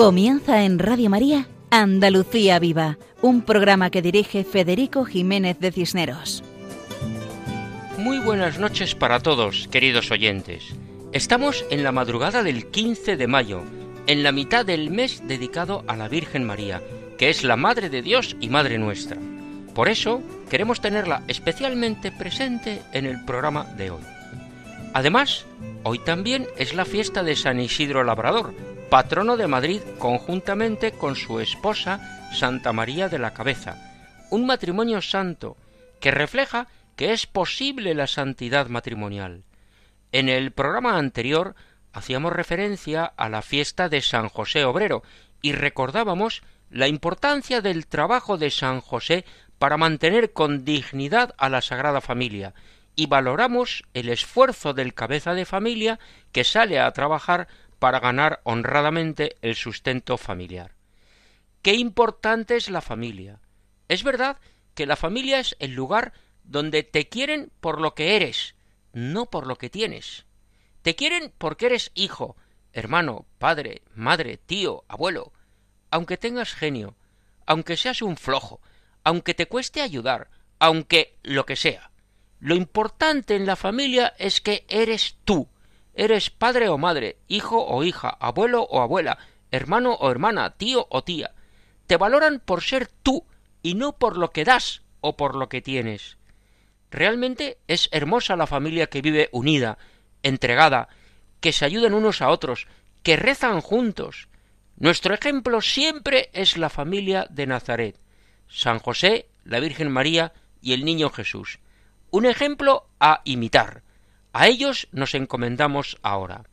Comienza en Radio María Andalucía Viva, un programa que dirige Federico Jiménez de Cisneros. Muy buenas noches para todos, queridos oyentes. Estamos en la madrugada del 15 de mayo, en la mitad del mes dedicado a la Virgen María, que es la Madre de Dios y Madre nuestra. Por eso queremos tenerla especialmente presente en el programa de hoy. Además, hoy también es la fiesta de San Isidro Labrador, patrono de Madrid conjuntamente con su esposa Santa María de la Cabeza, un matrimonio santo que refleja que es posible la santidad matrimonial. En el programa anterior hacíamos referencia a la fiesta de San José Obrero y recordábamos la importancia del trabajo de San José para mantener con dignidad a la Sagrada Familia y valoramos el esfuerzo del cabeza de familia que sale a trabajar para ganar honradamente el sustento familiar. Qué importante es la familia. Es verdad que la familia es el lugar donde te quieren por lo que eres, no por lo que tienes. Te quieren porque eres hijo, hermano, padre, madre, tío, abuelo, aunque tengas genio, aunque seas un flojo, aunque te cueste ayudar, aunque lo que sea. Lo importante en la familia es que eres tú, Eres padre o madre, hijo o hija, abuelo o abuela, hermano o hermana, tío o tía. Te valoran por ser tú y no por lo que das o por lo que tienes. Realmente es hermosa la familia que vive unida, entregada, que se ayudan unos a otros, que rezan juntos. Nuestro ejemplo siempre es la familia de Nazaret, San José, la Virgen María y el Niño Jesús. Un ejemplo a imitar. A ellos nos encomendamos ahora.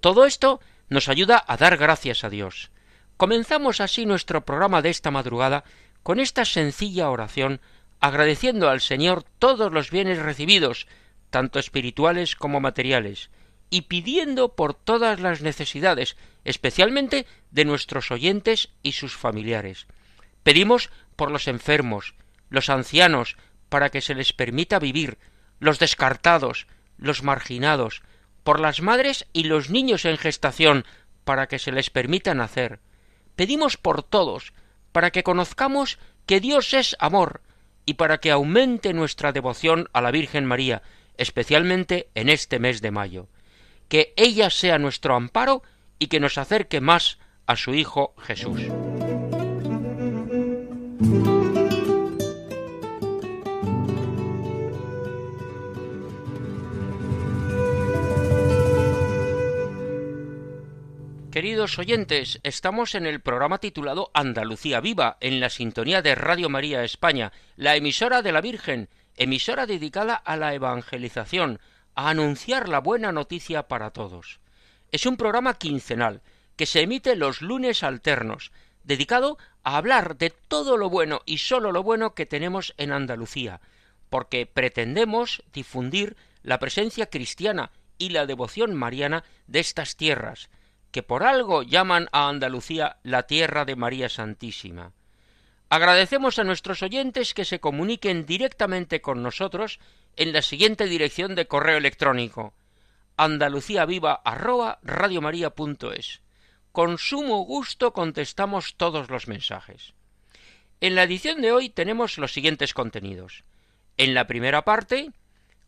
Todo esto nos ayuda a dar gracias a Dios. Comenzamos así nuestro programa de esta madrugada con esta sencilla oración, agradeciendo al Señor todos los bienes recibidos, tanto espirituales como materiales, y pidiendo por todas las necesidades, especialmente de nuestros oyentes y sus familiares. Pedimos por los enfermos, los ancianos, para que se les permita vivir, los descartados, los marginados, por las madres y los niños en gestación, para que se les permita nacer. Pedimos por todos, para que conozcamos que Dios es amor, y para que aumente nuestra devoción a la Virgen María, especialmente en este mes de mayo. Que ella sea nuestro amparo y que nos acerque más a su Hijo Jesús. Queridos oyentes, estamos en el programa titulado Andalucía Viva, en la sintonía de Radio María España, la emisora de la Virgen, emisora dedicada a la evangelización, a anunciar la buena noticia para todos. Es un programa quincenal, que se emite los lunes alternos, dedicado a hablar de todo lo bueno y sólo lo bueno que tenemos en Andalucía, porque pretendemos difundir la presencia cristiana y la devoción mariana de estas tierras, que por algo llaman a Andalucía la tierra de María Santísima. Agradecemos a nuestros oyentes que se comuniquen directamente con nosotros en la siguiente dirección de correo electrónico andaluciaviva@radiomaria.es. Con sumo gusto contestamos todos los mensajes. En la edición de hoy tenemos los siguientes contenidos. En la primera parte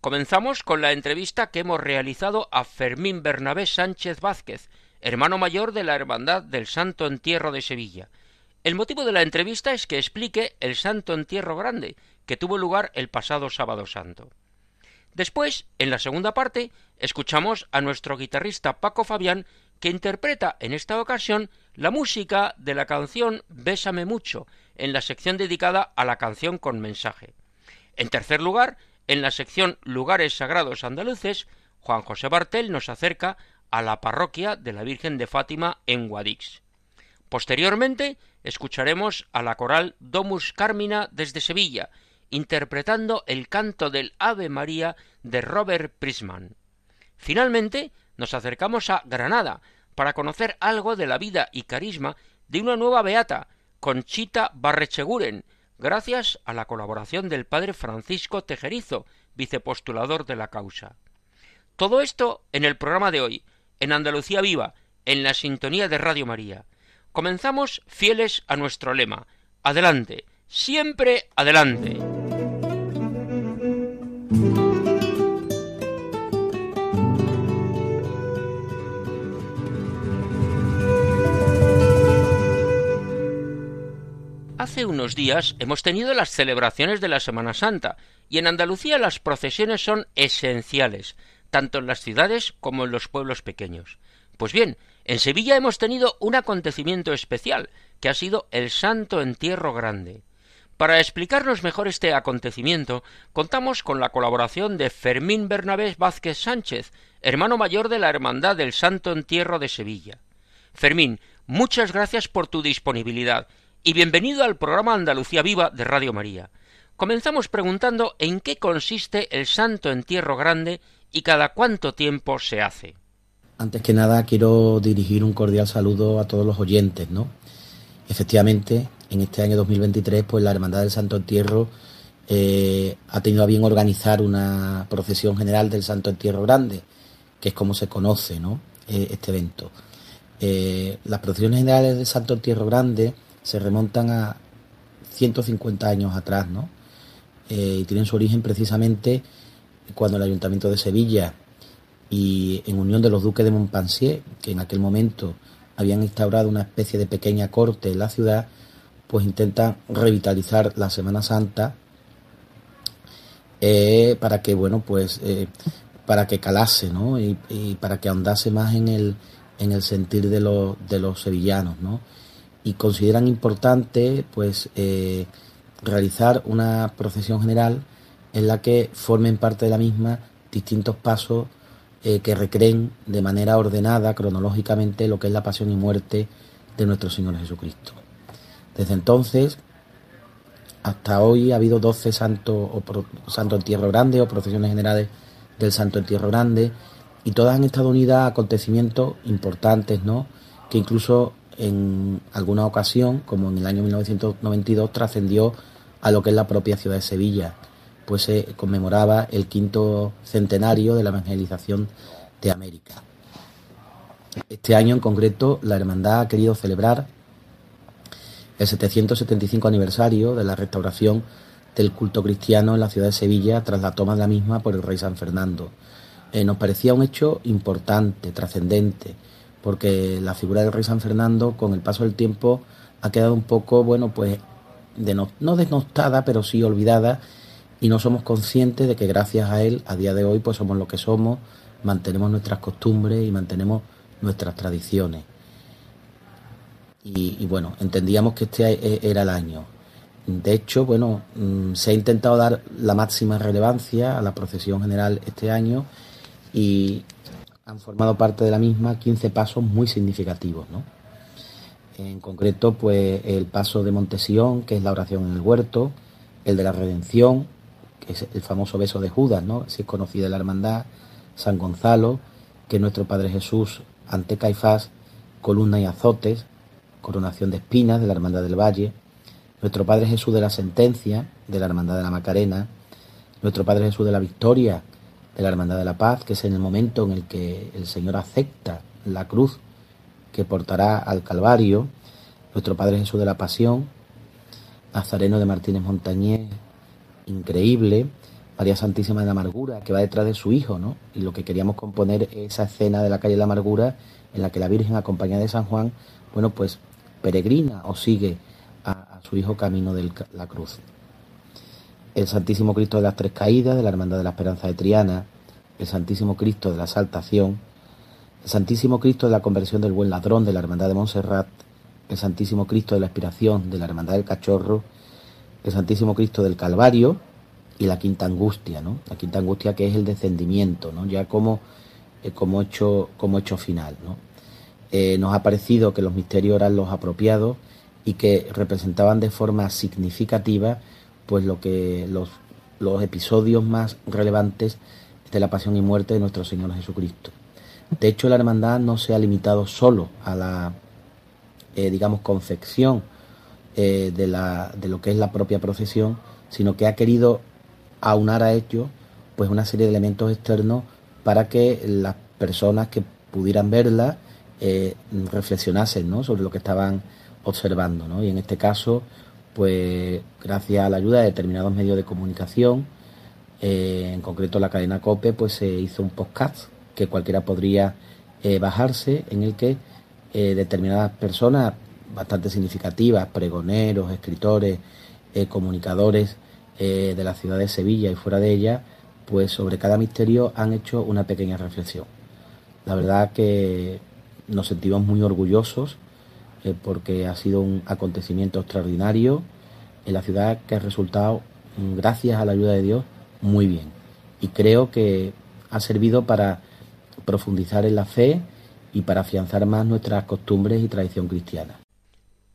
comenzamos con la entrevista que hemos realizado a Fermín Bernabé Sánchez Vázquez, hermano mayor de la Hermandad del Santo Entierro de Sevilla. El motivo de la entrevista es que explique el Santo Entierro Grande, que tuvo lugar el pasado sábado santo. Después, en la segunda parte, escuchamos a nuestro guitarrista Paco Fabián, que interpreta en esta ocasión la música de la canción Bésame mucho, en la sección dedicada a la canción con mensaje. En tercer lugar, en la sección Lugares Sagrados Andaluces, Juan José Bartel nos acerca a la parroquia de la Virgen de Fátima en Guadix. Posteriormente escucharemos a la coral Domus Carmina desde Sevilla, interpretando el canto del Ave María de Robert Prisman. Finalmente nos acercamos a Granada para conocer algo de la vida y carisma de una nueva beata, Conchita Barrecheguren, gracias a la colaboración del padre Francisco Tejerizo, vicepostulador de la causa. Todo esto en el programa de hoy, en Andalucía Viva, en la sintonía de Radio María. Comenzamos fieles a nuestro lema. Adelante, siempre adelante. Hace unos días hemos tenido las celebraciones de la Semana Santa y en Andalucía las procesiones son esenciales, tanto en las ciudades como en los pueblos pequeños. Pues bien, en Sevilla hemos tenido un acontecimiento especial, que ha sido el Santo Entierro Grande. Para explicarnos mejor este acontecimiento, contamos con la colaboración de Fermín Bernabé Vázquez Sánchez, hermano mayor de la Hermandad del Santo Entierro de Sevilla. Fermín, muchas gracias por tu disponibilidad y bienvenido al programa Andalucía Viva de Radio María. Comenzamos preguntando en qué consiste el Santo Entierro Grande y cada cuánto tiempo se hace. Antes que nada quiero dirigir un cordial saludo a todos los oyentes, ¿no? Efectivamente, en este año 2023, pues la Hermandad del Santo Entierro eh, ha tenido a bien organizar una procesión general del Santo Entierro Grande, que es como se conoce, ¿no? Eh, este evento. Eh, las procesiones generales del Santo Entierro Grande se remontan a 150 años atrás, ¿no? Y tienen su origen precisamente cuando el Ayuntamiento de Sevilla y en unión de los duques de Montpensier, que en aquel momento habían instaurado una especie de pequeña corte en la ciudad, pues intentan revitalizar la Semana Santa eh, para que, bueno, pues eh, para que calase, ¿no? Y, para que ahondase más en el, en el sentir de, los de los sevillanos, ¿no? y consideran importante pues eh, realizar una procesión general en la que formen parte de la misma distintos pasos eh, que recreen de manera ordenada cronológicamente lo que es la pasión y muerte de nuestro Señor Jesucristo. Desde entonces hasta hoy ha habido 12 santos o santo entierro grande o procesiones generales del Santo Entierro Grande y todas han estado unidas a acontecimientos importantes, ¿no? Que incluso en alguna ocasión, como en el año 1992, trascendió a lo que es la propia ciudad de Sevilla, pues se conmemoraba el quinto centenario de la evangelización de América. Este año en concreto la Hermandad ha querido celebrar el 775 aniversario de la restauración del culto cristiano en la ciudad de Sevilla tras la toma de la misma por el rey San Fernando. Eh, nos parecía un hecho importante, trascendente, porque la figura del rey San Fernando con el paso del tiempo ha quedado un poco, bueno, pues de no, no desnostada, pero sí olvidada y no somos conscientes de que gracias a él a día de hoy pues somos lo que somos, mantenemos nuestras costumbres y mantenemos nuestras tradiciones. Y, bueno, entendíamos que este e, era el año. De hecho, bueno, mm, se ha intentado dar la máxima relevancia a la procesión general este año y, han formado parte de la misma 15 pasos muy significativos, ¿no? En concreto, pues el paso de Montesión, que es la oración en el huerto, el de la redención, que es el famoso beso de Judas, ¿no? Si es conocida la hermandad, San Gonzalo, que es nuestro Padre Jesús ante Caifás, columna y azotes, coronación de espinas de la Hermandad del Valle, nuestro Padre Jesús de la sentencia de la Hermandad de la Macarena, nuestro Padre Jesús de la victoria de la Hermandad de la Paz, que es en el momento en el que el Señor acepta la cruz que portará al Calvario, nuestro Padre Jesús de la Pasión, Nazareno de Martínez Montañés, increíble, María Santísima de la Amargura, que va detrás de su hijo, ¿no? Y lo que queríamos componer esa escena de la calle de la Amargura, en la que la Virgen, acompañada de San Juan, bueno, pues peregrina o sigue a, a su hijo camino de la cruz el Santísimo Cristo de las Tres Caídas de la Hermandad de la Esperanza de Triana, el Santísimo Cristo de la Saltación, el Santísimo Cristo de la Conversión del Buen Ladrón de la Hermandad de Montserrat, el Santísimo Cristo de la Expiración de la Hermandad del Cachorro, el Santísimo Cristo del Calvario y la Quinta Angustia, ¿no? La Quinta Angustia que es el descendimiento, ¿no? Ya como, eh, como, hecho, como hecho final, ¿no? Eh, nos ha parecido que los misterios eran los apropiados y que representaban de forma significativa pues lo que los, los episodios más relevantes de la pasión y muerte de nuestro Señor Jesucristo. De hecho, la hermandad no se ha limitado solo a la, eh, digamos, confección eh, de, la, de lo que es la propia procesión, sino que ha querido aunar a ello pues una serie de elementos externos para que las personas que pudieran verla eh, reflexionasen ¿no? sobre lo que estaban observando. ¿no? Y en este caso, pues gracias a la ayuda de determinados medios de comunicación, eh, en concreto la cadena COPE, pues se hizo un podcast que cualquiera podría bajarse, en el que determinadas personas bastante significativas, pregoneros, escritores, comunicadores de la ciudad de Sevilla y fuera de ella, pues sobre cada misterio han hecho una pequeña reflexión. La verdad que nos sentimos muy orgullosos eh, porque ha sido un acontecimiento extraordinario en la ciudad que ha resultado, mm, gracias a la ayuda de Dios, muy bien. Y creo que ha servido para profundizar en la fe y para afianzar más nuestras costumbres y tradición cristiana.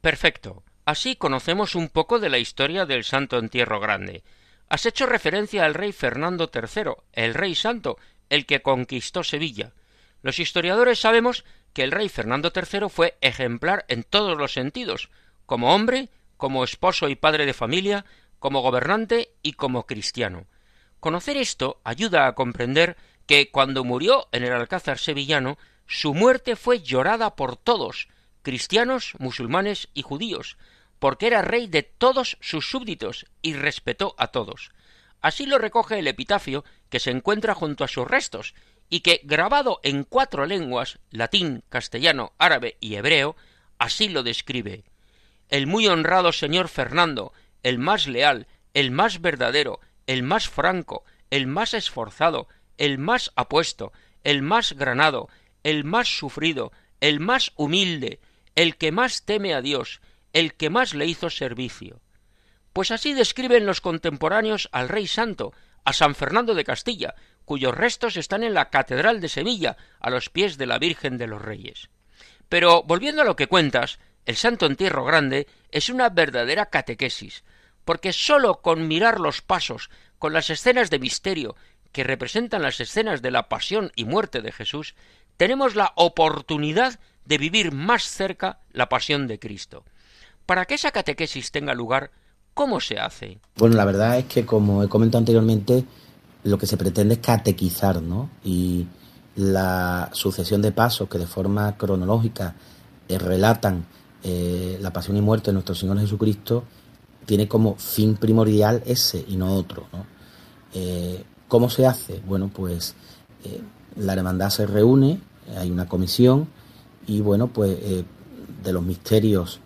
Perfecto. Así conocemos un poco de la historia del Santo Entierro Grande. Has hecho referencia al rey Fernando III, el rey santo, el que conquistó Sevilla. Los historiadores sabemos que el rey Fernando III fue ejemplar en todos los sentidos, como hombre, como esposo y padre de familia, como gobernante y como cristiano. Conocer esto ayuda a comprender que cuando murió en el Alcázar sevillano, su muerte fue llorada por todos, cristianos, musulmanes y judíos, porque era rey de todos sus súbditos y respetó a todos. Así lo recoge el epitafio que se encuentra junto a sus restos y que, grabado en cuatro lenguas, latín, castellano, árabe y hebreo, así lo describe. El muy honrado señor Fernando, el más leal, el más verdadero, el más franco, el más esforzado, el más apuesto, el más granado, el más sufrido, el más humilde, el que más teme a Dios, el que más le hizo servicio. Pues así describen los contemporáneos al Rey Santo, a San Fernando de Castilla, cuyos restos están en la Catedral de Sevilla, a los pies de la Virgen de los Reyes. Pero, volviendo a lo que cuentas, el Santo Entierro Grande es una verdadera catequesis, porque sólo con mirar los pasos, con las escenas de misterio que representan las escenas de la pasión y muerte de Jesús, tenemos la oportunidad de vivir más cerca la pasión de Cristo. Para que esa catequesis tenga lugar, ¿cómo se hace? Bueno, la verdad es que, como he comentado anteriormente, lo que se pretende es catequizar, ¿no? Y la sucesión de pasos que de forma cronológica eh, relatan eh, la pasión y muerte de nuestro Señor Jesucristo tiene como fin primordial ese y no otro, ¿no? Eh, ¿Cómo se hace? Bueno, pues la hermandad se reúne, hay una comisión y bueno, pues de los misterios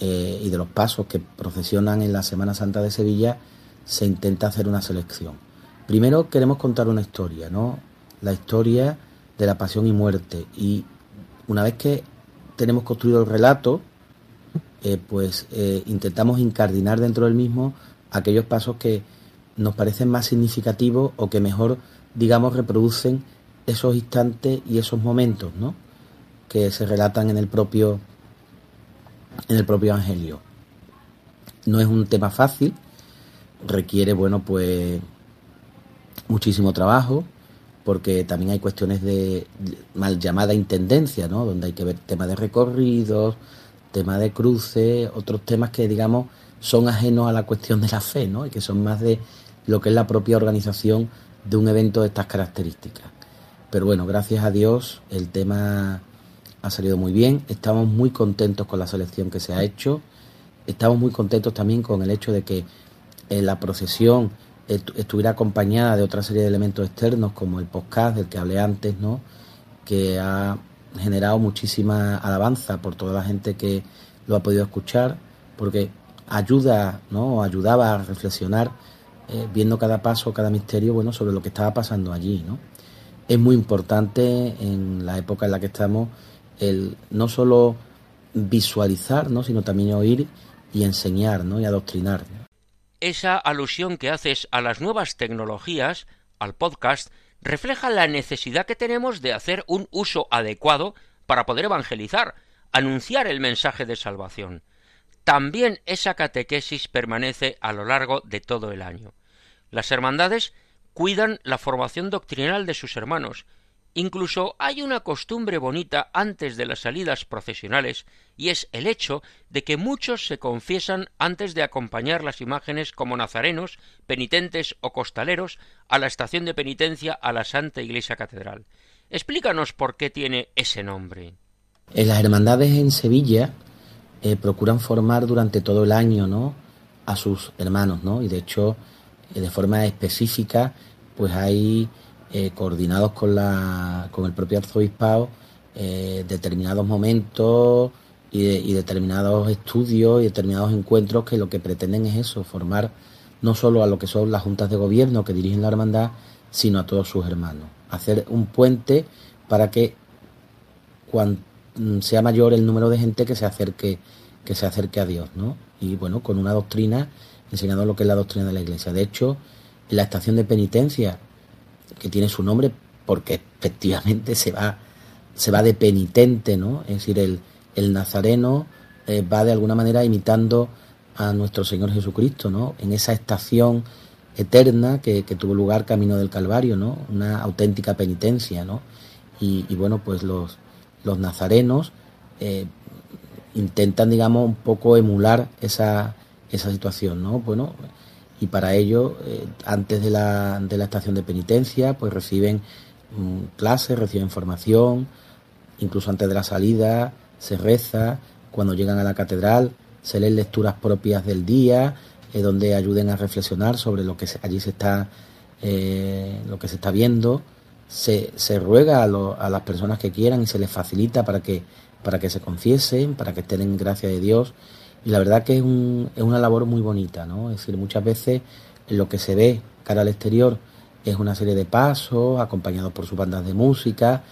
y de los pasos que procesionan en la Semana Santa de Sevilla se intenta hacer una selección. Primero queremos contar una historia, ¿no? La historia de la pasión y muerte. Y una vez que tenemos construido el relato, eh, pues eh, intentamos incardinar dentro del mismo aquellos pasos que nos parecen más significativos o que mejor, digamos, reproducen esos instantes y esos momentos, ¿no? Que se relatan en el propio en el propio evangelio. No es un tema fácil, requiere, bueno, pues muchísimo trabajo, porque también hay cuestiones de mal llamada intendencia, ¿no? Donde hay que ver temas de recorridos, temas de cruce, otros temas que, digamos, son ajenos a la cuestión de la fe, ¿no? Y que son más de lo que es la propia organización de un evento de estas características. Pero bueno, gracias a Dios el tema ha salido muy bien, estamos muy contentos con la selección que se ha hecho, estamos muy contentos también con el hecho de que en la procesión estuviera acompañada de otra serie de elementos externos como el podcast del que hablé antes, ¿no? que ha generado muchísima alabanza por toda la gente que lo ha podido escuchar, porque ayuda, ¿no? ayudaba a reflexionar eh, viendo cada paso, cada misterio, bueno, sobre lo que estaba pasando allí, ¿no? Es muy importante en la época en la que estamos el no solo visualizar, ¿no? sino también oír y enseñar, ¿no? y adoctrinar esa alusión que haces a las nuevas tecnologías, al podcast, refleja la necesidad que tenemos de hacer un uso adecuado para poder evangelizar, anunciar el mensaje de salvación. También esa catequesis permanece a lo largo de todo el año. Las hermandades cuidan la formación doctrinal de sus hermanos Incluso hay una costumbre bonita antes de las salidas procesionales, y es el hecho de que muchos se confiesan antes de acompañar las imágenes como nazarenos, penitentes o costaleros a la estación de penitencia a la Santa Iglesia Catedral. Explícanos por qué tiene ese nombre. En las hermandades en Sevilla eh, procuran formar durante todo el año, ¿no? A sus hermanos, ¿no? Y de hecho, eh, de forma específica, pues hay eh, coordinados con, la, con el propio arzobispado determinados momentos y, determinados estudios y determinados encuentros que lo que pretenden es eso, formar no solo a lo que son las juntas de gobierno que dirigen la hermandad, sino a todos sus hermanos. Hacer un puente para que cuando sea mayor el número de gente que se acerque que se acerque a Dios, ¿no? Y bueno, con una doctrina enseñando lo que es la doctrina de la Iglesia. De hecho, en la estación de penitencia, que tiene su nombre porque efectivamente se va se va de penitente, ¿no? Es decir, el, el nazareno eh, va de alguna manera imitando a nuestro Señor Jesucristo, ¿no? En esa estación eterna que, tuvo lugar camino del Calvario, ¿no? Una auténtica penitencia, ¿no? Y, bueno, pues los, los nazarenos eh, intentan, digamos, un poco emular esa, esa situación, ¿no? Bueno, y para ello, eh, antes de la, de la estación de penitencia, pues reciben mm, clases, reciben formación, incluso antes de la salida, se reza, cuando llegan a la catedral se leen lecturas propias del día, eh, donde ayuden a reflexionar sobre lo que allí se está, eh, lo que se está viendo. Se, se ruega a, a, las personas que quieran y se les facilita para que, para que se confiesen, para que estén en gracia de Dios. Y la verdad que es, un, es una labor muy bonita, ¿no? Es decir, muchas veces lo que se ve cara al exterior es una serie de pasos acompañados por sus bandas de música,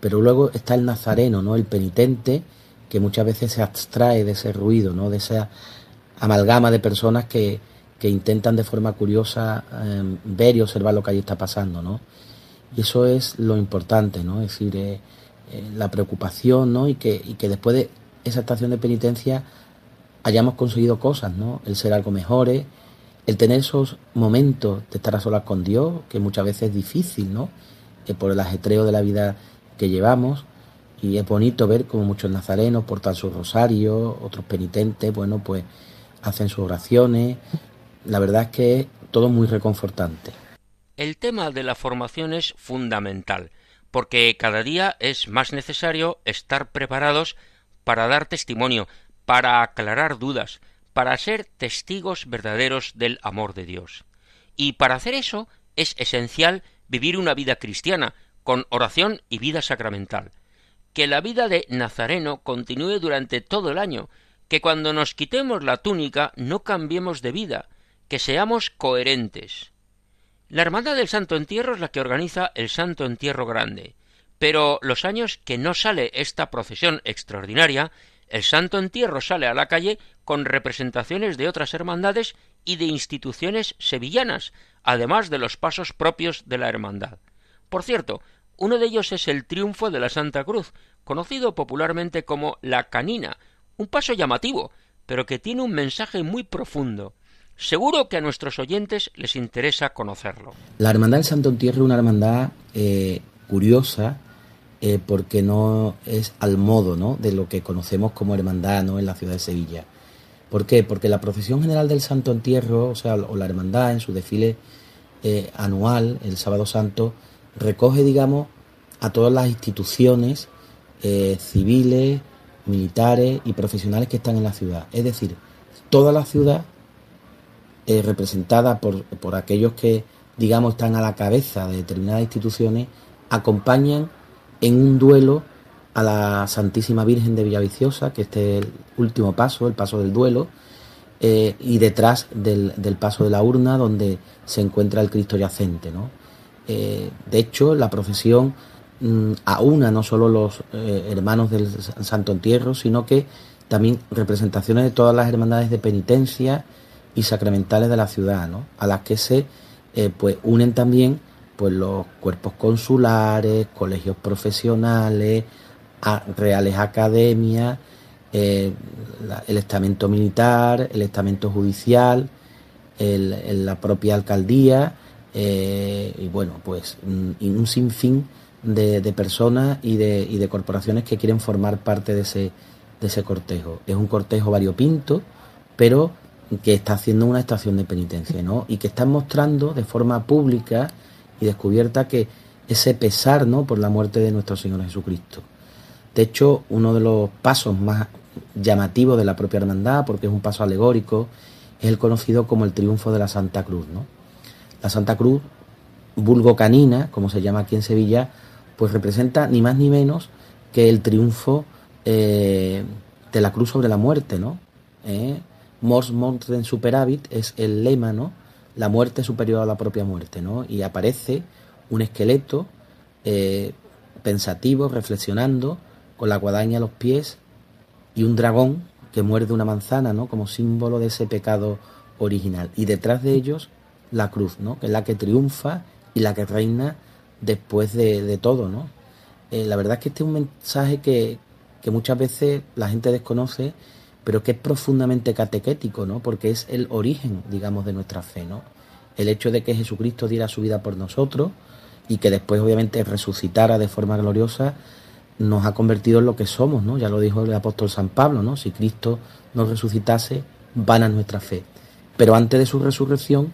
pero luego está el nazareno, ¿no? El penitente que muchas veces se abstrae de ese ruido, ¿no? De esa amalgama de personas que, que intentan de forma curiosa em, ver y observar lo que allí está pasando, ¿no? Y eso es lo importante, ¿no? Es decir, eh, eh, la preocupación, ¿no? Y que, y que después de esa estación de penitencia hayamos conseguido cosas, ¿no? El ser algo mejores, el tener esos momentos de estar a solas con Dios, que muchas veces es difícil, ¿no? Eh, por el ajetreo de la vida que llevamos, y es bonito ver como muchos nazarenos portan sus rosarios, otros penitentes, bueno, pues hacen sus oraciones. La verdad es que es todo muy reconfortante. El tema de la formación es fundamental, porque cada día es más necesario estar preparados para dar testimonio, para aclarar dudas, para ser testigos verdaderos del amor de Dios. Y para hacer eso es esencial vivir una vida cristiana, con oración y vida sacramental que la vida de Nazareno continúe durante todo el año, que cuando nos quitemos la túnica no cambiemos de vida, que seamos coherentes. La Hermandad del Santo Entierro es la que organiza el Santo Entierro Grande, pero los años que no sale esta procesión extraordinaria, el Santo Entierro sale a la calle con representaciones de otras hermandades y de instituciones sevillanas, además de los pasos propios de la hermandad. Por cierto, uno de ellos es el triunfo de la Santa Cruz, conocido popularmente como la canina, un paso llamativo, pero que tiene un mensaje muy profundo. Seguro que a nuestros oyentes les interesa conocerlo. La Hermandad del Santo Entierro es una hermandad eh, curiosa eh, porque no es al modo ¿no? de lo que conocemos como hermandad ¿no? en la ciudad de Sevilla. ¿Por qué? Porque la procesión general del Santo Entierro, o sea, o la hermandad en su desfile eh, anual, el sábado santo, recoge, digamos, a todas las instituciones eh, civiles, militares y profesionales que están en la ciudad. Es decir, toda la ciudad eh, representada por, por aquellos que, digamos, están a la cabeza de determinadas instituciones, acompañan en un duelo a la Santísima Virgen de Villaviciosa, que este es el último paso, el paso del duelo, eh, y detrás del, del, paso de la urna donde se encuentra el Cristo yacente. ¿no? Eh, de hecho, la procesión mm, aúna no solo los eh, hermanos del Santo Entierro, sino que también representaciones de todas las hermandades de penitencia y sacramentales de la ciudad, ¿no? a las que se pues, unen también pues, los cuerpos consulares, colegios profesionales, reales academias, el estamento militar, el estamento judicial, la propia alcaldía eh, y bueno, pues mm, un sinfín de, de personas y de, y de, corporaciones que quieren formar parte de ese, de ese cortejo. Es un cortejo variopinto, pero que está haciendo una estación de penitencia, ¿no? Y que están mostrando de forma pública y descubierta que ese pesar, ¿no? Por la muerte de nuestro Señor Jesucristo. De hecho, uno de los pasos más llamativos de la propia hermandad, porque es un paso alegórico, es el conocido como el triunfo de la Santa Cruz. ¿no? La Santa Cruz, vulgo canina, como se llama aquí en Sevilla, pues representa ni más ni menos que el triunfo eh, de la cruz sobre la muerte, ¿no? ¿Eh? Mors super superavit es el lema, ¿no? La muerte superior a la propia muerte, ¿no? Y aparece un esqueleto eh, pensativo, reflexionando, con la guadaña a los pies y un dragón que muerde una manzana, ¿no? Como símbolo de ese pecado original. Y detrás de ellos la cruz, ¿no? Que es la que triunfa y la que reina después de, todo, ¿no? Eh, la verdad es que este es un mensaje que, que muchas veces la gente desconoce, pero que es profundamente catequético, ¿no? Porque es el origen, digamos, de nuestra fe, ¿no? El hecho de que Jesucristo diera su vida por nosotros y que después, obviamente, resucitara de forma gloriosa, nos ha convertido en lo que somos, ¿no? Ya lo dijo el apóstol San Pablo, ¿no? Si Cristo nos resucitase, vana nuestra fe. Pero antes de su resurrección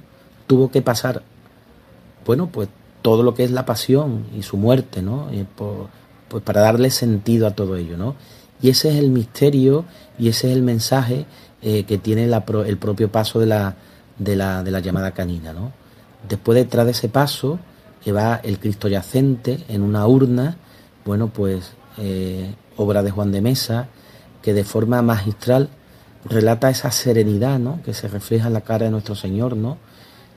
tuvo que pasar, bueno, pues todo lo que es la pasión y su muerte, ¿no? Eh, pues para darle sentido a todo ello, ¿no? Y ese es el misterio y ese es el mensaje eh, que tiene el propio paso de la, de la, de la llamada canina, ¿no? Después detrás de ese paso que va el Cristo yacente en una urna, bueno, pues eh, obra de Juan de Mesa, que de forma magistral relata esa serenidad, ¿no? Que se refleja en la cara de nuestro Señor, ¿no?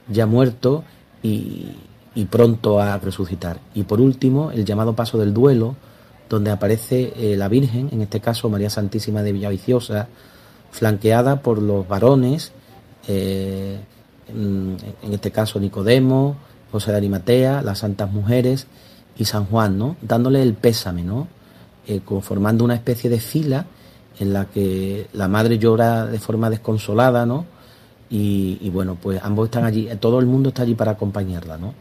Ya muerto y, y pronto a resucitar. Y por último, el llamado paso del duelo, donde aparece eh, la Virgen, en este caso María Santísima de Villaviciosa, flanqueada por los varones, eh, en, este caso Nicodemo, José de Arimatea, las santas mujeres y San Juan, ¿no? dándole el pésame, ¿no? Eh, formando una especie de fila en la que la madre llora de forma desconsolada, ¿no? Y, y, bueno, pues ambos están allí, todo el mundo está allí para acompañarla, ¿no?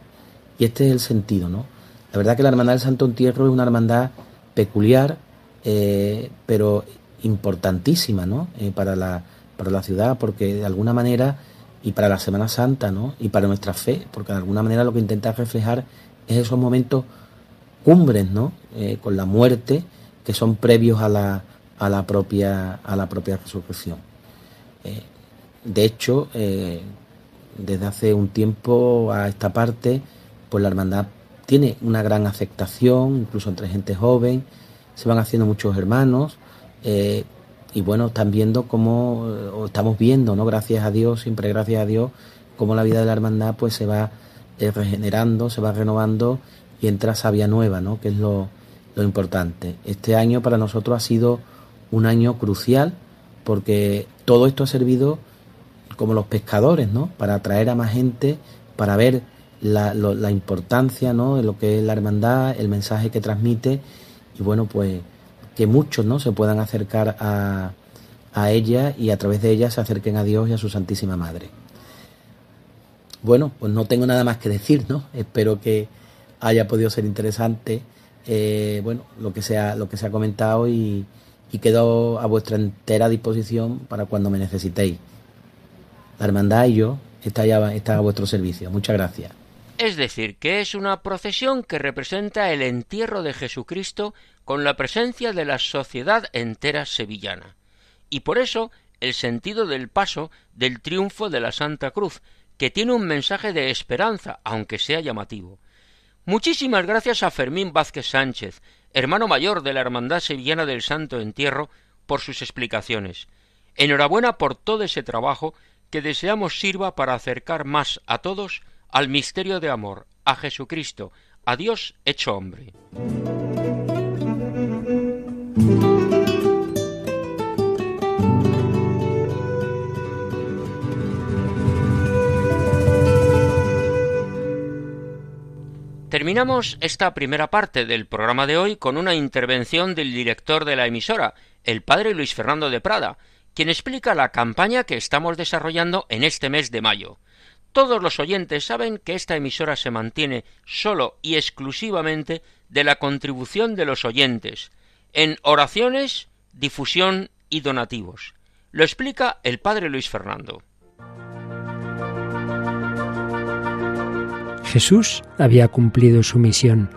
Y este es el sentido, ¿no? La verdad que la Hermandad del Santo Entierro es una hermandad peculiar, eh, pero importantísima ¿no? Eh, para, la, para la ciudad, porque de alguna manera, y para la Semana Santa, ¿no? y para nuestra fe, porque de alguna manera lo que intenta reflejar es esos momentos cumbres, ¿no? Eh, con la muerte, que son previos a la, a la, propia, a la propia resurrección. de hecho, desde hace un tiempo a esta parte, pues la hermandad tiene una gran aceptación, incluso entre gente joven, se van haciendo muchos hermanos eh, y bueno, están viendo cómo, o estamos viendo, ¿no? Gracias a Dios, siempre gracias a Dios, cómo la vida de la hermandad pues se va eh, regenerando, se va renovando y entra sabia nueva, ¿no? Que es lo, lo importante. Este año para nosotros ha sido un año crucial porque todo esto ha servido como los pescadores, ¿no? Para atraer a más gente, para ver la, la importancia ¿no? de lo que es la hermandad, el mensaje que transmite y bueno, pues que muchos ¿no? se puedan acercar a, a ella y a través de ella se acerquen a Dios y a su Santísima Madre. Bueno, pues no tengo nada más que decir, ¿no? Espero que haya podido ser interesante, eh, bueno, lo que, sea, lo que se ha comentado y, y quedo a vuestra entera disposición para cuando me necesitéis. La hermandad y yo está, ya, está a vuestro servicio. Muchas gracias es decir, que es una procesión que representa el entierro de Jesucristo con la presencia de la sociedad entera sevillana. Y por eso el sentido del paso del triunfo de la Santa Cruz, que tiene un mensaje de esperanza, aunque sea llamativo. Muchísimas gracias a Fermín Vázquez Sánchez, hermano mayor de la Hermandad Sevillana del Santo Entierro, por sus explicaciones. Enhorabuena por todo ese trabajo que deseamos sirva para acercar más a todos al misterio de amor, a Jesucristo, a Dios hecho hombre. Terminamos esta primera parte del programa de hoy con una intervención del director de la emisora, el padre Luis Fernando de Prada, quien explica la campaña que estamos desarrollando en este mes de mayo. Todos los oyentes saben que esta emisora se mantiene solo y exclusivamente de la contribución de los oyentes, en oraciones, difusión y donativos. Lo explica el padre Luis Fernando. Jesús había cumplido su misión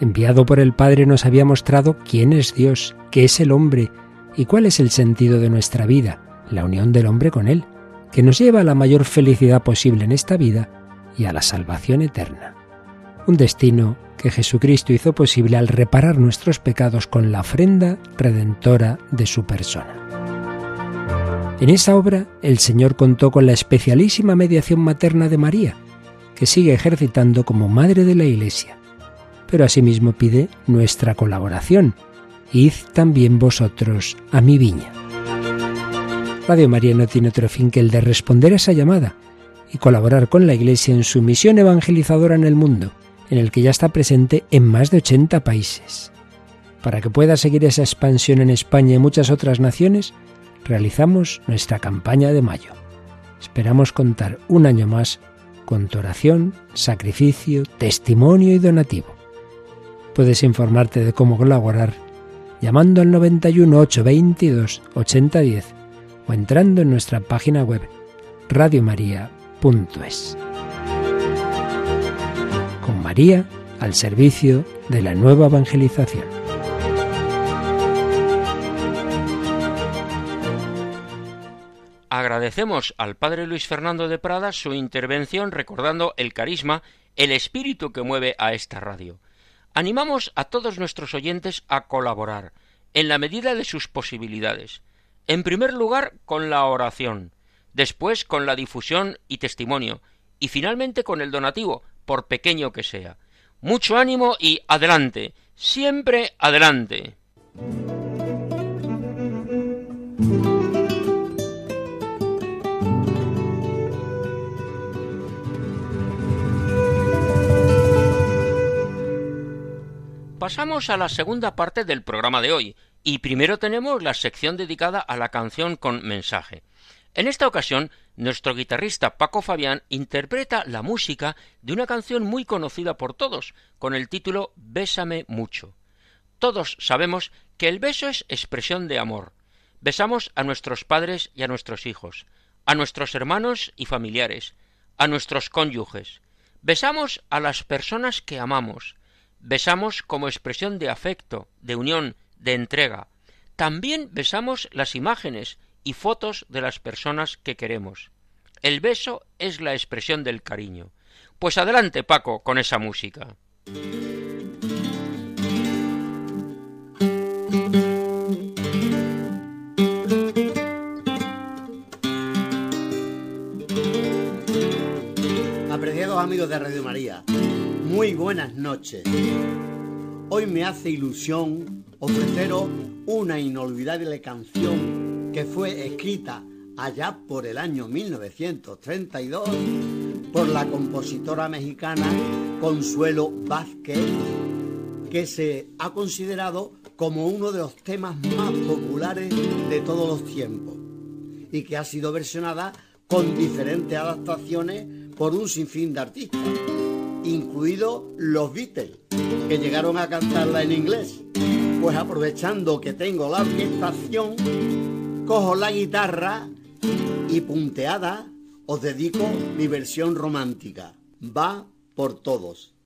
enviado por el Padre, nos había mostrado quién es Dios, qué es el hombre y cuál es el sentido de nuestra vida, la unión del hombre con Él, que nos lleva a la mayor felicidad posible en esta vida y a la salvación eterna. Un destino que Jesucristo hizo posible al reparar nuestros pecados con la ofrenda redentora de su persona. En esa obra el Señor contó con la especialísima mediación materna de María, que sigue ejercitando como Madre de la Iglesia, pero asimismo pide nuestra colaboración. Id también vosotros a mi viña. Radio María no tiene otro fin que el de responder a esa llamada y colaborar con la Iglesia en su misión evangelizadora en el mundo, en el que ya está presente en más de 80 países. Para que pueda seguir esa expansión en España y muchas otras naciones, realizamos nuestra campaña de mayo. Esperamos contar un año más con tu oración, sacrificio, testimonio y donativo. Puedes informarte de cómo colaborar llamando al 91 822 8010 o entrando en nuestra página web radiomaria.es. Con María al servicio de la nueva evangelización. Agradecemos al Padre Luis Fernando de Prada su intervención recordando el carisma, el espíritu que mueve a esta radio. Animamos a todos nuestros oyentes a colaborar, en la medida de sus posibilidades. En primer lugar, con la oración, después con la difusión y testimonio, y finalmente con el donativo, por pequeño que sea. Mucho ánimo y adelante, siempre adelante. Pasamos a la segunda parte del programa de hoy, y primero tenemos la sección dedicada a la canción con mensaje. En esta ocasión, nuestro guitarrista Paco Fabián interpreta la música de una canción muy conocida por todos, con el título Bésame mucho. Todos sabemos que el beso es expresión de amor. Besamos a nuestros padres y a nuestros hijos, a nuestros hermanos y familiares, a nuestros cónyuges. Besamos a las personas que amamos, besamos como expresión de afecto, de unión, de entrega. También besamos las imágenes y fotos de las personas que queremos. El beso es la expresión del cariño. Pues adelante, Paco, con esa música. Apreciados amigos de Radio María, muy buenas noches. Hoy me hace ilusión ofreceros una inolvidable canción que fue escrita allá por el año 1932 por la compositora mexicana Consuelo Vázquez, que se ha considerado como uno de los temas más populares de todos los tiempos y que ha sido versionada con diferentes adaptaciones por un sinfín de artistas incluidos los Beatles, que llegaron a cantarla en inglés. Pues aprovechando que tengo la orquestación, cojo la guitarra y punteada os dedico mi versión romántica. Va por todos.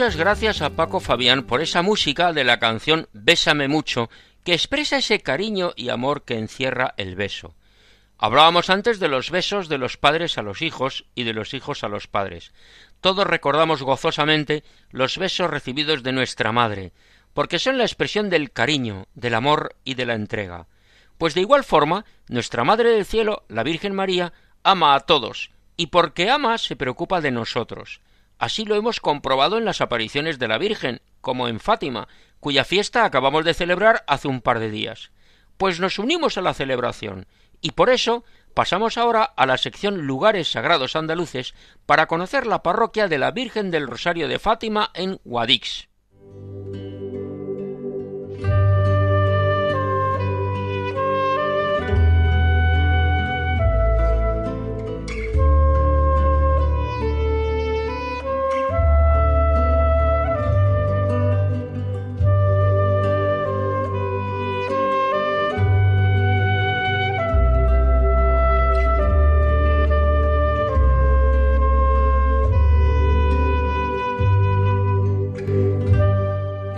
Muchas gracias a Paco Fabián por esa música de la canción Bésame mucho, que expresa ese cariño y amor que encierra el beso. Hablábamos antes de los besos de los padres a los hijos y de los hijos a los padres. Todos recordamos gozosamente los besos recibidos de nuestra madre, porque son la expresión del cariño, del amor y de la entrega. Pues de igual forma, nuestra Madre del Cielo, la Virgen María, ama a todos, y porque ama se preocupa de nosotros. Así lo hemos comprobado en las apariciones de la Virgen, como en Fátima, cuya fiesta acabamos de celebrar hace un par de días. Pues nos unimos a la celebración, y por eso pasamos ahora a la sección Lugares Sagrados Andaluces para conocer la parroquia de la Virgen del Rosario de Fátima en Guadix.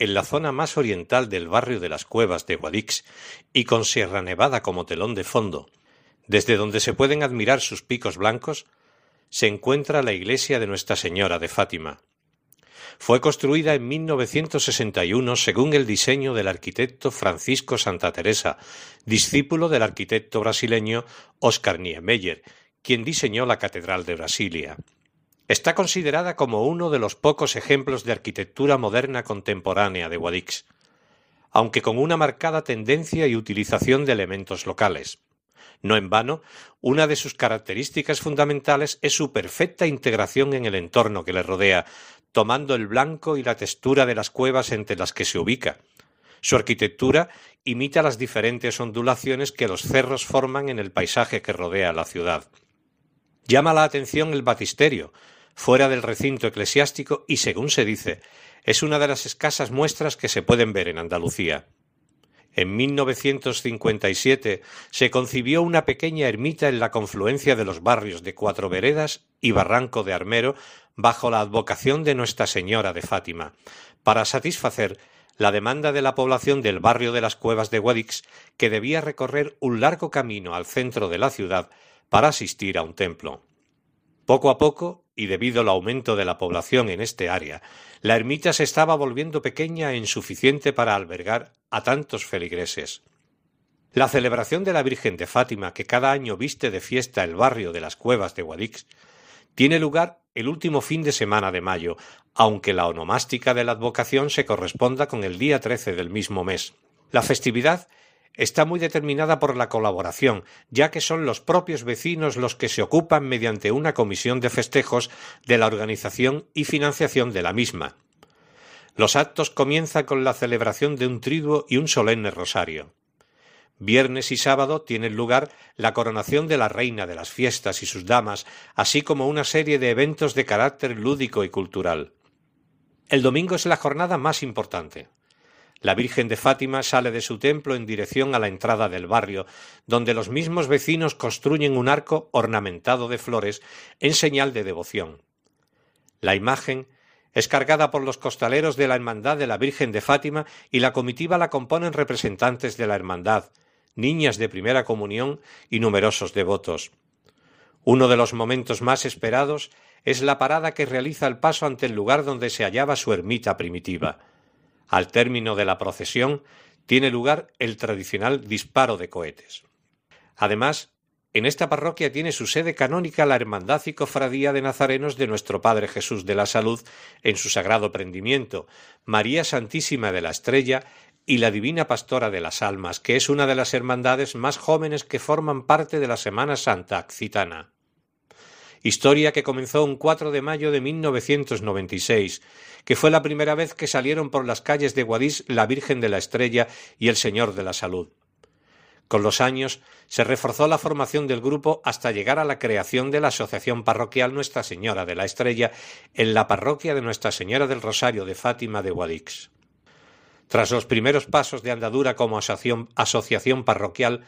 en la zona más oriental del barrio de las Cuevas de Guadix y con Sierra Nevada como telón de fondo, desde donde se pueden admirar sus picos blancos, se encuentra la iglesia de Nuestra Señora de Fátima. Fue construida en 1961 según el diseño del arquitecto Francisco Santa Teresa, discípulo del arquitecto brasileño Oscar Niemeyer, quien diseñó la Catedral de Brasilia. Está considerada como uno de los pocos ejemplos de arquitectura moderna contemporánea de Guadix, aunque con una marcada tendencia y utilización de elementos locales. No en vano, una de sus características fundamentales es su perfecta integración en el entorno que le rodea, tomando el blanco y la textura de las cuevas entre las que se ubica. Su arquitectura imita las diferentes ondulaciones que los cerros forman en el paisaje que rodea la ciudad. Llama la atención el batisterio, fuera del recinto eclesiástico y, según se dice, es una de las escasas muestras que se pueden ver en Andalucía. En 1957 se concibió una pequeña ermita en la confluencia de los barrios de Cuatro Veredas y Barranco de Armero bajo la advocación de Nuestra Señora de Fátima, para satisfacer la demanda de la población del barrio de las Cuevas de Guadix, que debía recorrer un largo camino al centro de la ciudad para asistir a un templo. Poco a poco, y debido al aumento de la población en este área, la ermita se estaba volviendo pequeña e insuficiente para albergar a tantos feligreses. La celebración de la Virgen de Fátima, que cada año viste de fiesta el barrio de las cuevas de Guadix, tiene lugar el último fin de semana de mayo, aunque la onomástica de la advocación se corresponda con el día 13 del mismo mes. La festividad está muy determinada por la colaboración, ya que son los propios vecinos los que se ocupan mediante una comisión de festejos de la organización y financiación de la misma. Los actos comienzan con la celebración de un triduo y un solemne rosario. Viernes y sábado tienen lugar la coronación de la reina de las fiestas y sus damas, así como una serie de eventos de carácter lúdico y cultural. El domingo es la jornada más importante. La Virgen de Fátima sale de su templo en dirección a la entrada del barrio, donde los mismos vecinos construyen un arco ornamentado de flores en señal de devoción. La imagen es cargada por los costaleros de la Hermandad de la Virgen de Fátima y la comitiva la componen representantes de la Hermandad, niñas de primera comunión y numerosos devotos. Uno de los momentos más esperados es la parada que realiza el paso ante el lugar donde se hallaba su ermita primitiva. Al término de la procesión tiene lugar el tradicional disparo de cohetes. Además, en esta parroquia tiene su sede canónica la Hermandad y Cofradía de Nazarenos de Nuestro Padre Jesús de la Salud en su sagrado prendimiento, María Santísima de la Estrella y la Divina Pastora de las Almas, que es una de las hermandades más jóvenes que forman parte de la Semana Santa Accitana. Historia que comenzó un 4 de mayo de 1996, que fue la primera vez que salieron por las calles de Guadix la Virgen de la Estrella y el Señor de la Salud. Con los años se reforzó la formación del grupo hasta llegar a la creación de la Asociación Parroquial Nuestra Señora de la Estrella en la parroquia de Nuestra Señora del Rosario de Fátima de Guadix. Tras los primeros pasos de andadura como asociación, parroquial,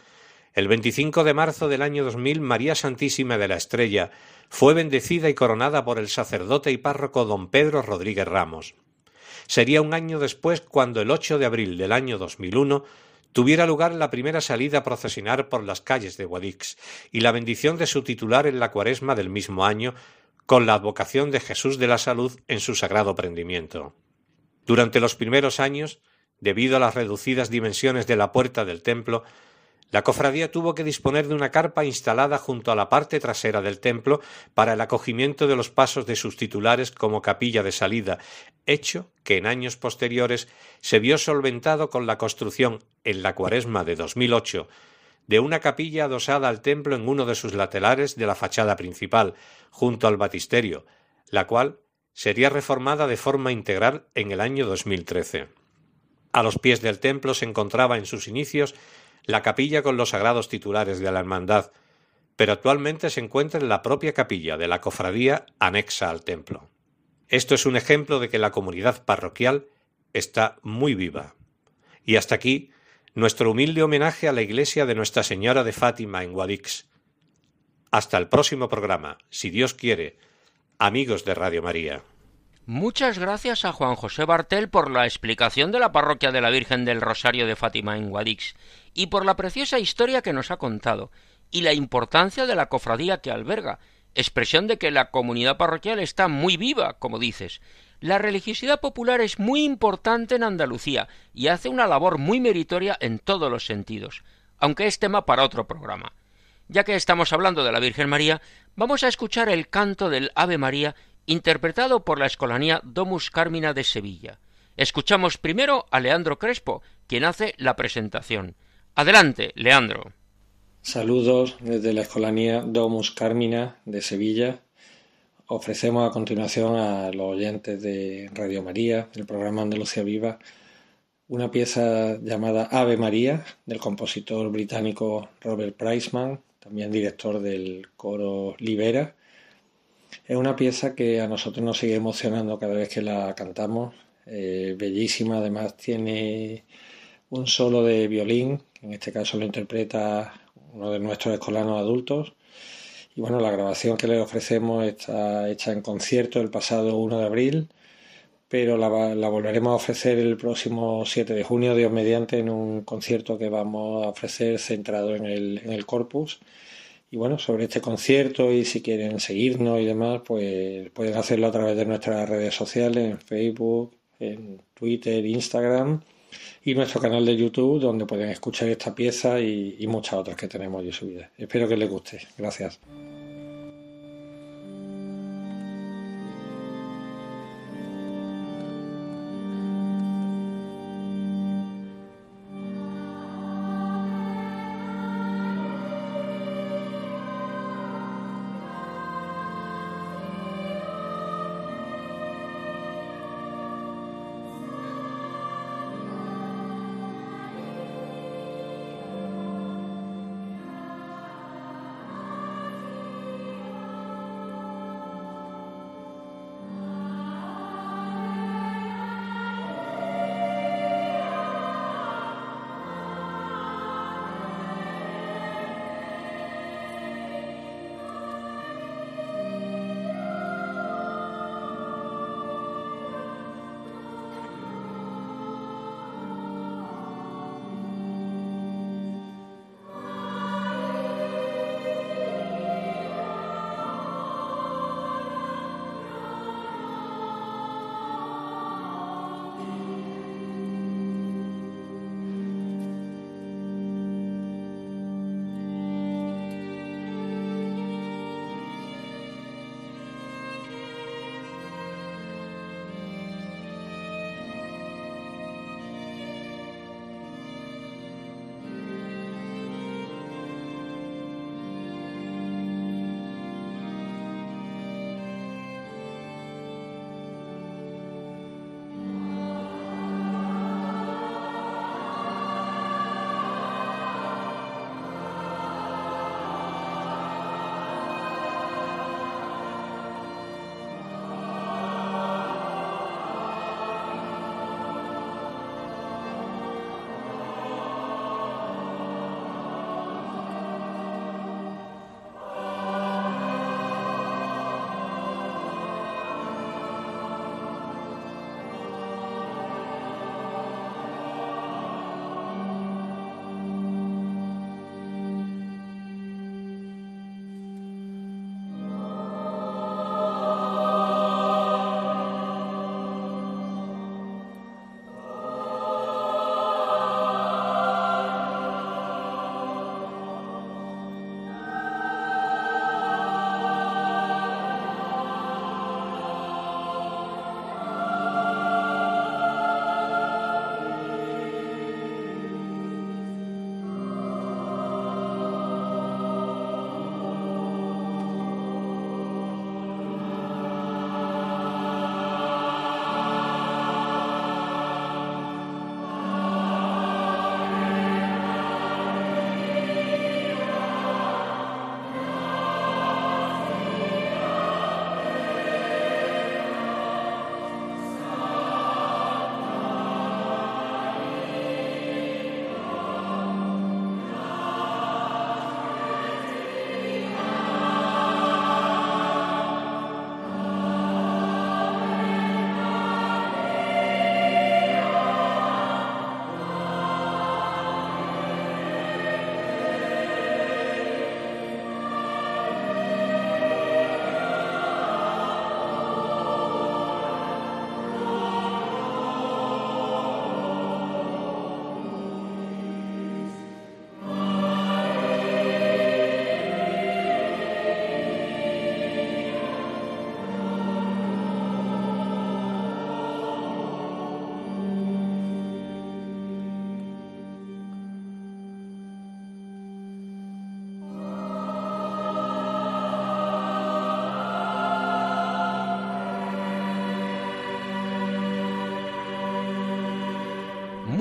el 25 de marzo del año 2000 María Santísima de la Estrella fue bendecida y coronada por el sacerdote y párroco don Pedro Rodríguez Ramos. Sería un año después cuando el 8 de abril del año 2001 tuviera lugar la primera salida a procesionar por las calles de Guadix y la bendición de su titular en la cuaresma del mismo año, con la advocación de Jesús de la Salud en su sagrado prendimiento. Durante los primeros años, debido a las reducidas dimensiones de la puerta del templo, la cofradía tuvo que disponer de una carpa instalada junto a la parte trasera del templo para el acogimiento de los pasos de sus titulares como capilla de salida, hecho que en años posteriores se vio solventado con la construcción, en la cuaresma de 2008, de una capilla adosada al templo en uno de sus laterales de la fachada principal, junto al batisterio, la cual sería reformada de forma integral en el año 2013. A los pies del templo se encontraba en sus inicios la capilla con los sagrados titulares de la Hermandad, pero actualmente se encuentra en la propia capilla de la cofradía anexa al templo. Esto es un ejemplo de que la comunidad parroquial está muy viva. Y hasta aquí nuestro humilde homenaje a la iglesia de Nuestra Señora de Fátima en Guadix. Hasta el próximo programa, si Dios quiere, amigos de Radio María. Muchas gracias a Juan José Bartel por la explicación de la parroquia de la Virgen del Rosario de Fátima en Guadix y por la preciosa historia que nos ha contado y la importancia de la cofradía que alberga, expresión de que la comunidad parroquial está muy viva, como dices. La religiosidad popular es muy importante en Andalucía y hace una labor muy meritoria en todos los sentidos, aunque es tema para otro programa. Ya que estamos hablando de la Virgen María, vamos a escuchar el canto del Ave María interpretado por la Escolanía Domus Carmina de Sevilla. Escuchamos primero a Leandro Crespo, quien hace la presentación. Adelante, Leandro. Saludos desde la Escolanía Domus Carmina de Sevilla. Ofrecemos a continuación a los oyentes de Radio María, del programa Andalucía Viva, una pieza llamada Ave María del compositor británico Robert Priceman, también director del coro Libera, es una pieza que a nosotros nos sigue emocionando cada vez que la cantamos. Eh, bellísima, además tiene un solo de violín, en este caso lo interpreta uno de nuestros escolanos adultos. Y bueno, la grabación que le ofrecemos está hecha en concierto el pasado 1 de abril, pero la, volveremos a ofrecer el próximo 7 de junio, Dios mediante, en un concierto que vamos a ofrecer centrado en el, en el corpus y bueno, sobre este concierto y si quieren seguirnos y demás, pues pueden hacerlo a través de nuestras redes sociales, en Facebook, en Twitter, Instagram y nuestro canal de YouTube, donde pueden escuchar esta pieza y, muchas otras que tenemos su vida. Espero que les guste. Gracias.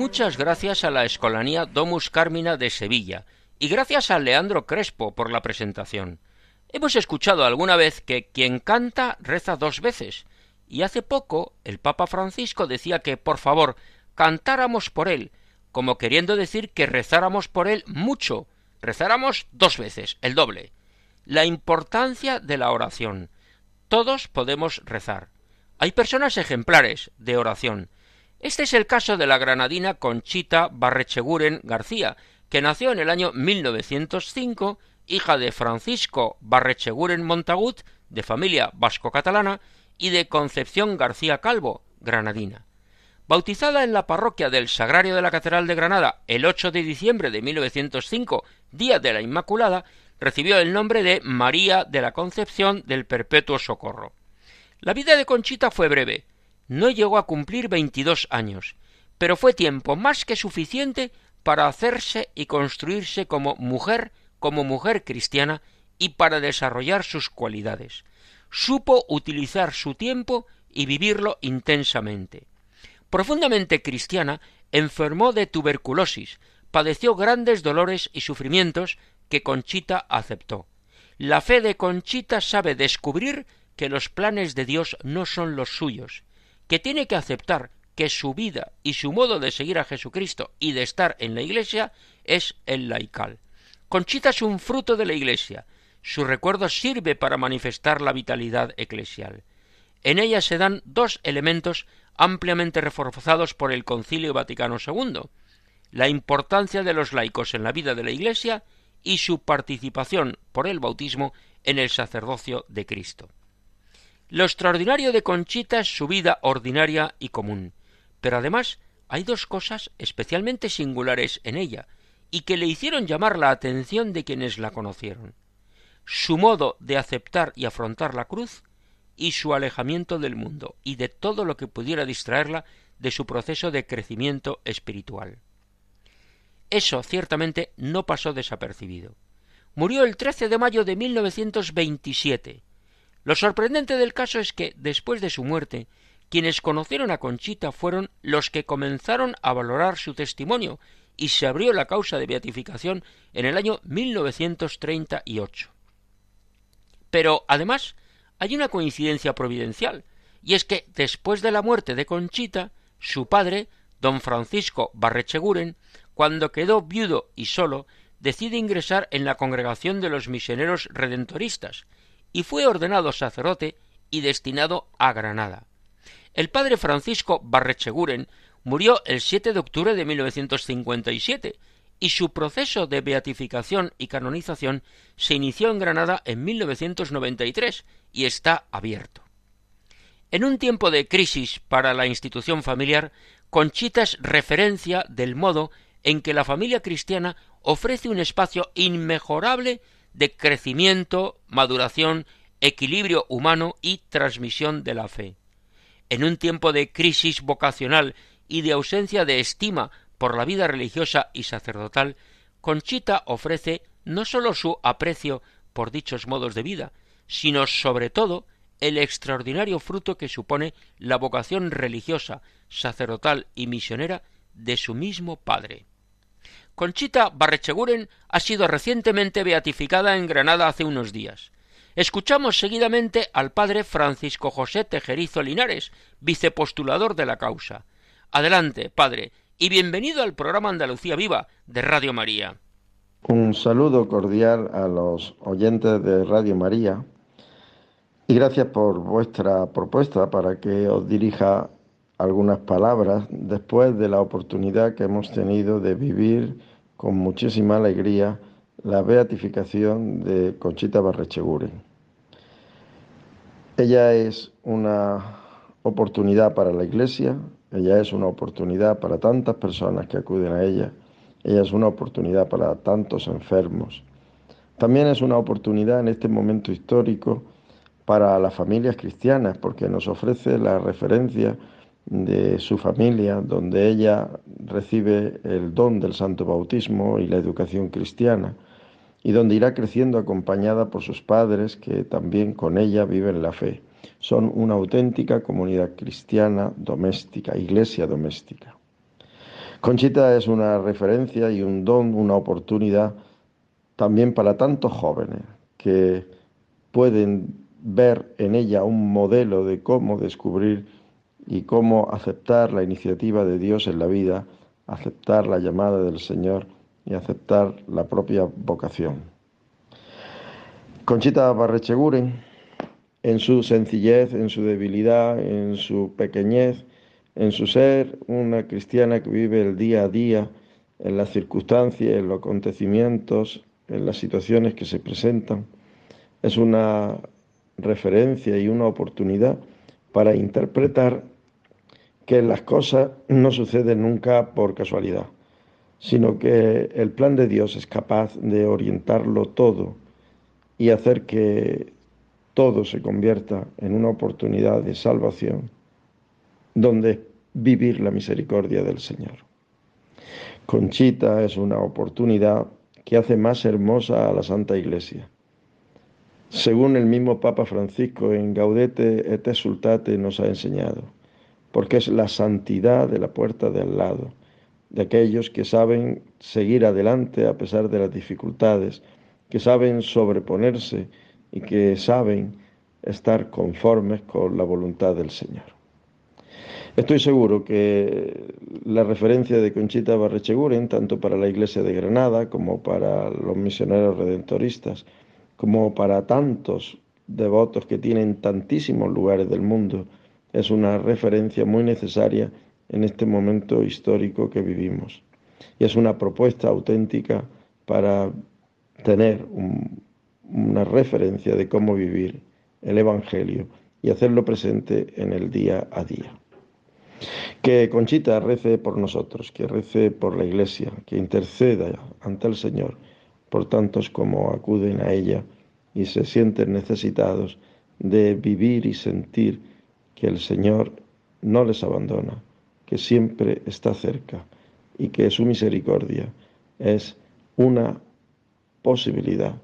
Muchas gracias a la Escolanía Domus Carmina de Sevilla y gracias a Leandro Crespo por la presentación. Hemos escuchado alguna vez que quien canta reza dos veces, y hace poco el Papa Francisco decía que, por favor, cantáramos por él, como queriendo decir que rezáramos por él mucho, rezáramos dos veces, el doble. La importancia de la oración. Todos podemos rezar. Hay personas ejemplares de oración. Este es el caso de la granadina Conchita Barrecheguren García, que nació en el año 1905 hija de Francisco Barrecheguren Montagut, de familia vasco-catalana, y de Concepción García Calvo, granadina. Bautizada en la parroquia del Sagrario de la Catedral de Granada el 8 de diciembre de 1905, día de la Inmaculada, recibió el nombre de María de la Concepción del Perpetuo Socorro. La vida de Conchita fue breve. No llegó a cumplir veintidós años, pero fue tiempo más que suficiente para hacerse y construirse como mujer como mujer cristiana y para desarrollar sus cualidades. Supo utilizar su tiempo y vivirlo intensamente. Profundamente cristiana, enfermó de tuberculosis, padeció grandes dolores y sufrimientos que Conchita aceptó. La fe de Conchita sabe descubrir que los planes de Dios no son los suyos, que tiene que aceptar que su vida y su modo de seguir a Jesucristo y de estar en la Iglesia es el laical. Conchita es un fruto de la Iglesia. Su recuerdo sirve para manifestar la vitalidad eclesial. En ella se dan dos elementos ampliamente reforzados por el Concilio Vaticano II la importancia de los laicos en la vida de la Iglesia y su participación por el bautismo en el sacerdocio de Cristo. Lo extraordinario de Conchita es su vida ordinaria y común, pero además hay dos cosas especialmente singulares en ella, y que le hicieron llamar la atención de quienes la conocieron su modo de aceptar y afrontar la cruz y su alejamiento del mundo y de todo lo que pudiera distraerla de su proceso de crecimiento espiritual. Eso ciertamente no pasó desapercibido. Murió el 13 de mayo de 1927. Lo sorprendente del caso es que, después de su muerte, quienes conocieron a Conchita fueron los que comenzaron a valorar su testimonio y se abrió la causa de beatificación en el año 1938. Pero, además, hay una coincidencia providencial, y es que después de la muerte de Conchita, su padre, don Francisco Barrecheguren, cuando quedó viudo y solo, decide ingresar en la congregación de los misioneros redentoristas, y fue ordenado sacerdote y destinado a Granada. El padre Francisco Barrecheguren Murió el 7 de octubre de 1957 y su proceso de beatificación y canonización se inició en Granada en 1993 y está abierto. En un tiempo de crisis para la institución familiar, Conchita es referencia del modo en que la familia cristiana ofrece un espacio inmejorable de crecimiento, maduración, equilibrio humano y transmisión de la fe. En un tiempo de crisis vocacional y de ausencia de estima por la vida religiosa y sacerdotal, Conchita ofrece no sólo su aprecio por dichos modos de vida, sino sobre todo el extraordinario fruto que supone la vocación religiosa, sacerdotal y misionera de su mismo padre. Conchita Barrecheguren ha sido recientemente beatificada en Granada hace unos días. Escuchamos seguidamente al padre Francisco José Tejerizo Linares, vicepostulador de la causa. Adelante, Padre, y bienvenido al programa Andalucía Viva de Radio María. Un saludo cordial a los oyentes de Radio María y gracias por vuestra propuesta para que os dirija algunas palabras después de la oportunidad que hemos tenido de vivir con muchísima alegría la beatificación de Conchita Barrecheguren. Ella es una oportunidad para la Iglesia, ella es una oportunidad para tantas personas que acuden a ella. Ella es una oportunidad para tantos enfermos. También es una oportunidad en este momento histórico para las familias cristianas, porque nos ofrece la referencia de su familia, donde ella recibe el don del santo bautismo y la educación cristiana, y donde irá creciendo acompañada por sus padres, que también con ella viven la fe son una auténtica comunidad cristiana doméstica, iglesia doméstica. Conchita es una referencia y un don, una oportunidad también para tantos jóvenes que pueden ver en ella un modelo de cómo descubrir y cómo aceptar la iniciativa de Dios en la vida, aceptar la llamada del Señor y aceptar la propia vocación. Conchita Barrecheguren, en su sencillez, en su debilidad, en su pequeñez, en su ser, una cristiana que vive el día a día en las circunstancias, en los acontecimientos, en las situaciones que se presentan, es una referencia y una oportunidad para interpretar que las cosas no suceden nunca por casualidad, sino que el plan de Dios es capaz de orientarlo todo y hacer que todo se convierta en una oportunidad de salvación donde vivir la misericordia del Señor. Conchita es una oportunidad que hace más hermosa a la Santa Iglesia según el mismo Papa Francisco en Gaudete et Exultate nos ha enseñado, porque es la santidad de la puerta de al lado, de aquellos que saben seguir adelante a pesar de las dificultades, que saben sobreponerse y que saben estar conformes con la voluntad del Señor. Estoy seguro que la referencia de Conchita Barrecheguren, tanto para la Iglesia de Granada como para los misioneros redentoristas, como para tantos devotos que tienen tantísimos lugares del mundo, es una referencia muy necesaria en este momento histórico que vivimos. Y es una propuesta auténtica para tener una referencia de cómo vivir el Evangelio y hacerlo presente en el día a día. Que Conchita rece por nosotros, que rece por la Iglesia, que interceda ante el Señor por tantos como acuden a ella y se sienten necesitados de vivir y sentir que el Señor no les abandona, que siempre está cerca y que su misericordia es una posibilidad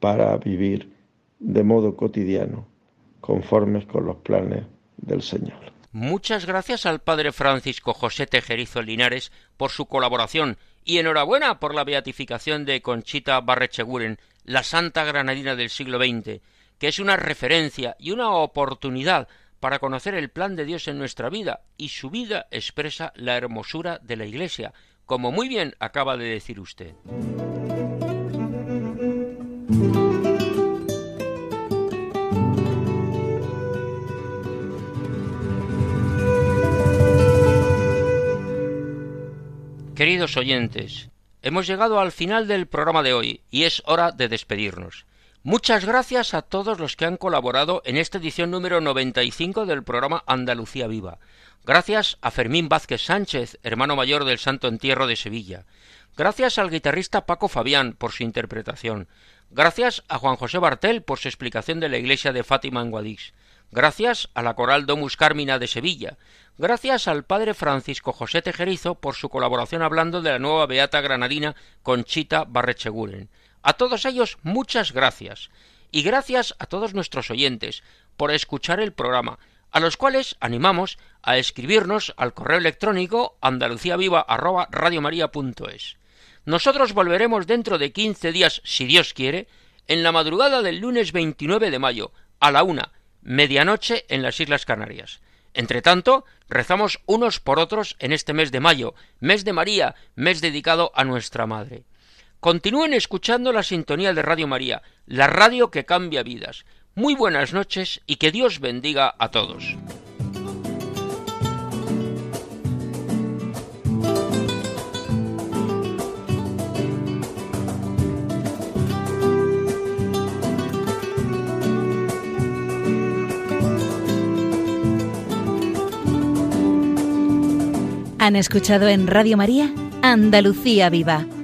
para vivir de modo cotidiano, conformes con los planes del Señor. Muchas gracias al Padre Francisco José Tejerizo Linares por su colaboración y enhorabuena por la beatificación de Conchita Barrecheguren, la santa granadina del siglo XX, que es una referencia y una oportunidad para conocer el plan de Dios en nuestra vida, y su vida expresa la hermosura de la Iglesia, como muy bien acaba de decir usted. Queridos oyentes, hemos llegado al final del programa de hoy y es hora de despedirnos. Muchas gracias a todos los que han colaborado en esta edición número 95 del programa Andalucía Viva. Gracias a Fermín Vázquez Sánchez, hermano mayor del Santo Entierro de Sevilla. Gracias al guitarrista Paco Fabián por su interpretación. Gracias a Juan José Bartel por su explicación de la iglesia de Fátima en Guadix. Gracias a la Coral Domus Carmina de Sevilla. Gracias al padre Francisco José Tejerizo por su colaboración hablando de la nueva beata granadina Conchita Barrecheguren. A todos ellos muchas gracias. Y gracias a todos nuestros oyentes por escuchar el programa, a los cuales animamos a escribirnos al correo electrónico andaluciaviva@radiomaria.es. Nosotros volveremos dentro de quince días, si Dios quiere, en la madrugada del lunes 29 de mayo, a la una, medianoche en las Islas Canarias. Entre tanto, rezamos unos por otros en este mes de mayo, mes de María, mes dedicado a nuestra Madre. Continúen escuchando la sintonía de Radio María, la radio que cambia vidas. Muy buenas noches y que Dios bendiga a todos. Han escuchado en Radio María Andalucía Viva,